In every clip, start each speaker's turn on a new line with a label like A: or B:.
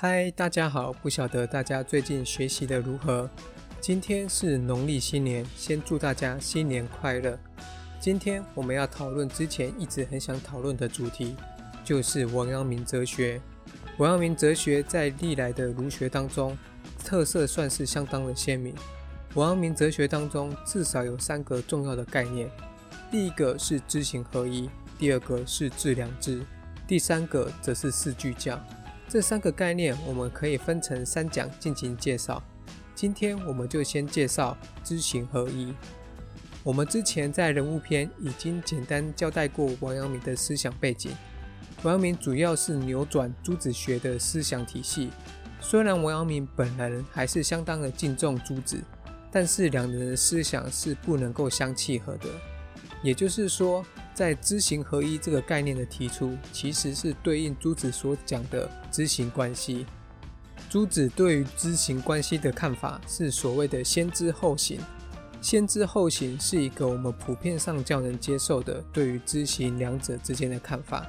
A: 嗨，大家好！不晓得大家最近学习的如何？今天是农历新年，先祝大家新年快乐。今天我们要讨论之前一直很想讨论的主题，就是王阳明哲学。王阳明哲学在历来的儒学当中，特色算是相当的鲜明。王阳明哲学当中至少有三个重要的概念，第一个是知行合一，第二个是致良知，第三个则是四句教。这三个概念，我们可以分成三讲进行介绍。今天我们就先介绍知行合一。我们之前在人物篇已经简单交代过王阳明的思想背景。王阳明主要是扭转朱子学的思想体系。虽然王阳明本人还是相当的敬重朱子，但是两人的思想是不能够相契合的。也就是说。在知行合一这个概念的提出，其实是对应朱子所讲的知行关系。朱子对于知行关系的看法是所谓的先知后行。先知后行是一个我们普遍上较能接受的对于知行两者之间的看法，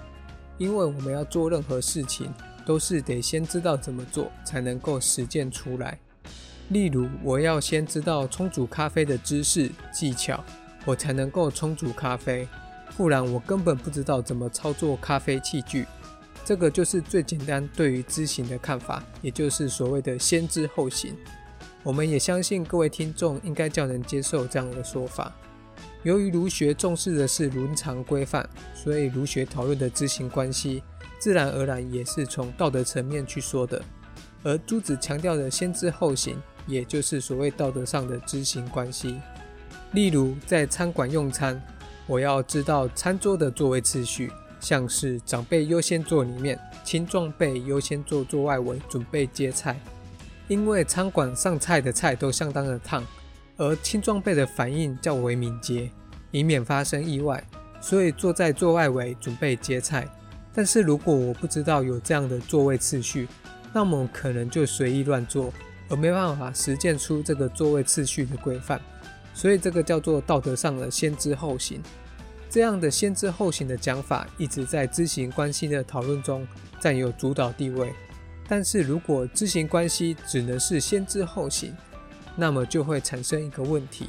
A: 因为我们要做任何事情，都是得先知道怎么做，才能够实践出来。例如，我要先知道冲煮咖啡的知识技巧，我才能够冲煮咖啡。不然我根本不知道怎么操作咖啡器具，这个就是最简单对于知行的看法，也就是所谓的先知后行。我们也相信各位听众应该较能接受这样的说法。由于儒学重视的是伦常规范，所以儒学讨论的知行关系，自然而然也是从道德层面去说的。而朱子强调的先知后行，也就是所谓道德上的知行关系。例如在餐馆用餐。我要知道餐桌的座位次序，像是长辈优先坐里面，青壮辈优先坐坐外围准备接菜。因为餐馆上菜的菜都相当的烫，而青壮辈的反应较为敏捷，以免发生意外，所以坐在座外围准备接菜。但是如果我不知道有这样的座位次序，那么可能就随意乱坐，而没办法实践出这个座位次序的规范。所以这个叫做道德上的先知后行，这样的先知后行的讲法，一直在知行关系的讨论中占有主导地位。但是如果知行关系只能是先知后行，那么就会产生一个问题，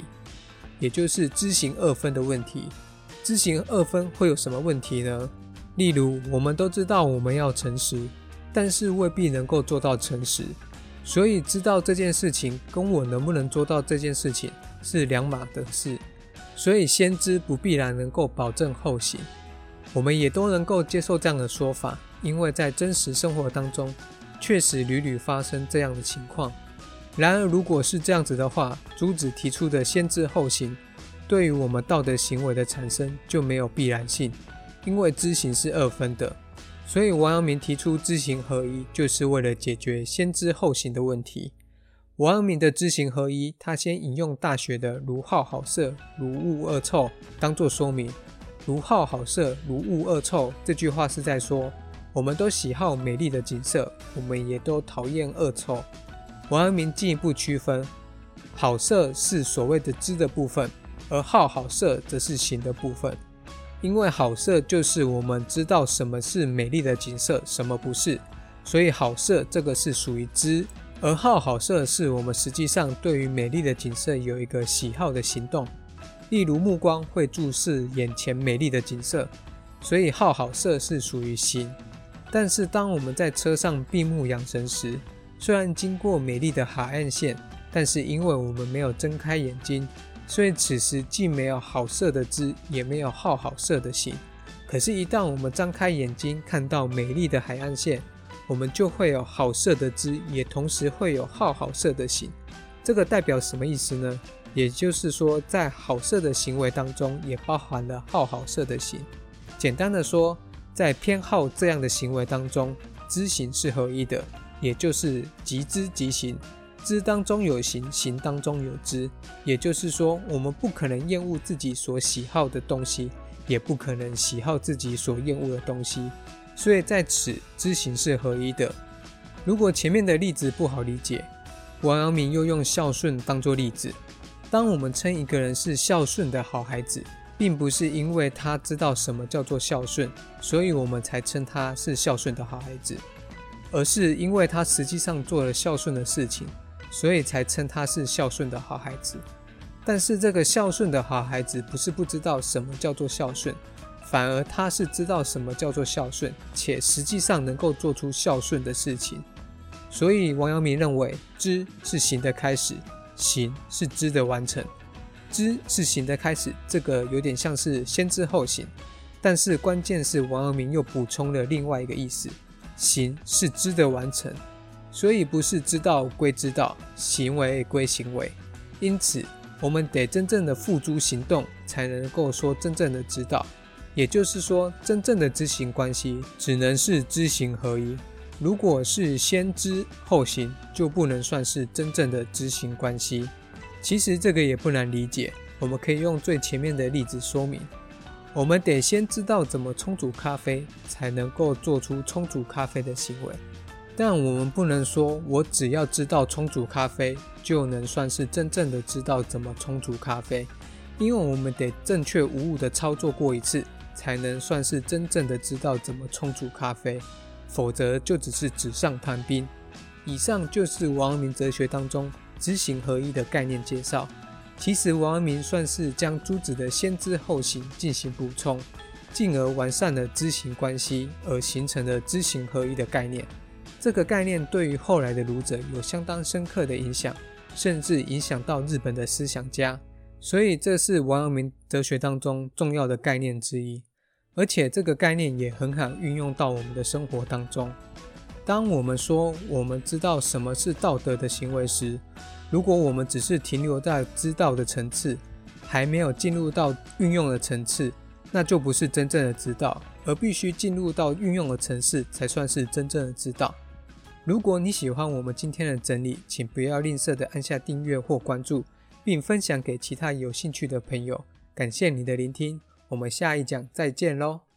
A: 也就是知行二分的问题。知行二分会有什么问题呢？例如，我们都知道我们要诚实，但是未必能够做到诚实。所以知道这件事情跟我能不能做到这件事情。是两码的事，所以先知不必然能够保证后行。我们也都能够接受这样的说法，因为在真实生活当中，确实屡屡发生这样的情况。然而，如果是这样子的话，朱子提出的先知后行，对于我们道德行为的产生就没有必然性，因为知行是二分的。所以王阳明提出知行合一，就是为了解决先知后行的问题。王阳明的知行合一，他先引用《大学》的“如好好色，如恶恶臭”当做说明。“如好好色，如恶恶臭”这句话是在说，我们都喜好美丽的景色，我们也都讨厌恶臭。王阳明进一步区分，好色是所谓的知的部分，而好好色则是行的部分。因为好色就是我们知道什么是美丽的景色，什么不是，所以好色这个是属于知。而好好色是我们实际上对于美丽的景色有一个喜好的行动，例如目光会注视眼前美丽的景色，所以好好色是属于行。但是当我们在车上闭目养神时，虽然经过美丽的海岸线，但是因为我们没有睁开眼睛，所以此时既没有好色的知，也没有好好色的行。可是，一旦我们张开眼睛看到美丽的海岸线，我们就会有好色的知，也同时会有好好色的行。这个代表什么意思呢？也就是说，在好色的行为当中，也包含了好好色的行。简单的说，在偏好这样的行为当中，知行是合一的，也就是即知即行，知当中有行，行当中有知。也就是说，我们不可能厌恶自己所喜好的东西，也不可能喜好自己所厌恶的东西。所以在此知行是合一的。如果前面的例子不好理解，王阳明又用孝顺当做例子。当我们称一个人是孝顺的好孩子，并不是因为他知道什么叫做孝顺，所以我们才称他是孝顺的好孩子。而是因为他实际上做了孝顺的事情，所以才称他是孝顺的好孩子。但是这个孝顺的好孩子不是不知道什么叫做孝顺，反而他是知道什么叫做孝顺，且实际上能够做出孝顺的事情。所以王阳明认为，知是行的开始，行是知的完成。知是行的开始，这个有点像是先知后行，但是关键是王阳明又补充了另外一个意思：行是知的完成，所以不是知道归知道，行为归行为。因此，我们得真正的付诸行动，才能够说真正的知道。也就是说，真正的知行关系只能是知行合一。如果是先知后行，就不能算是真正的知行关系。其实这个也不难理解，我们可以用最前面的例子说明。我们得先知道怎么冲煮咖啡，才能够做出冲煮咖啡的行为。但我们不能说我只要知道冲煮咖啡，就能算是真正的知道怎么冲煮咖啡，因为我们得正确无误的操作过一次，才能算是真正的知道怎么冲煮咖啡，否则就只是纸上谈兵。以上就是王阳明哲学当中。知行合一的概念介绍，其实王阳明算是将诸子的先知后行进行补充，进而完善了知行关系，而形成了知行合一的概念。这个概念对于后来的儒者有相当深刻的影响，甚至影响到日本的思想家。所以这是王阳明哲学当中重要的概念之一，而且这个概念也很好运用到我们的生活当中。当我们说我们知道什么是道德的行为时，如果我们只是停留在知道的层次，还没有进入到运用的层次，那就不是真正的知道，而必须进入到运用的层次才算是真正的知道。如果你喜欢我们今天的整理，请不要吝啬的按下订阅或关注，并分享给其他有兴趣的朋友。感谢你的聆听，我们下一讲再见喽。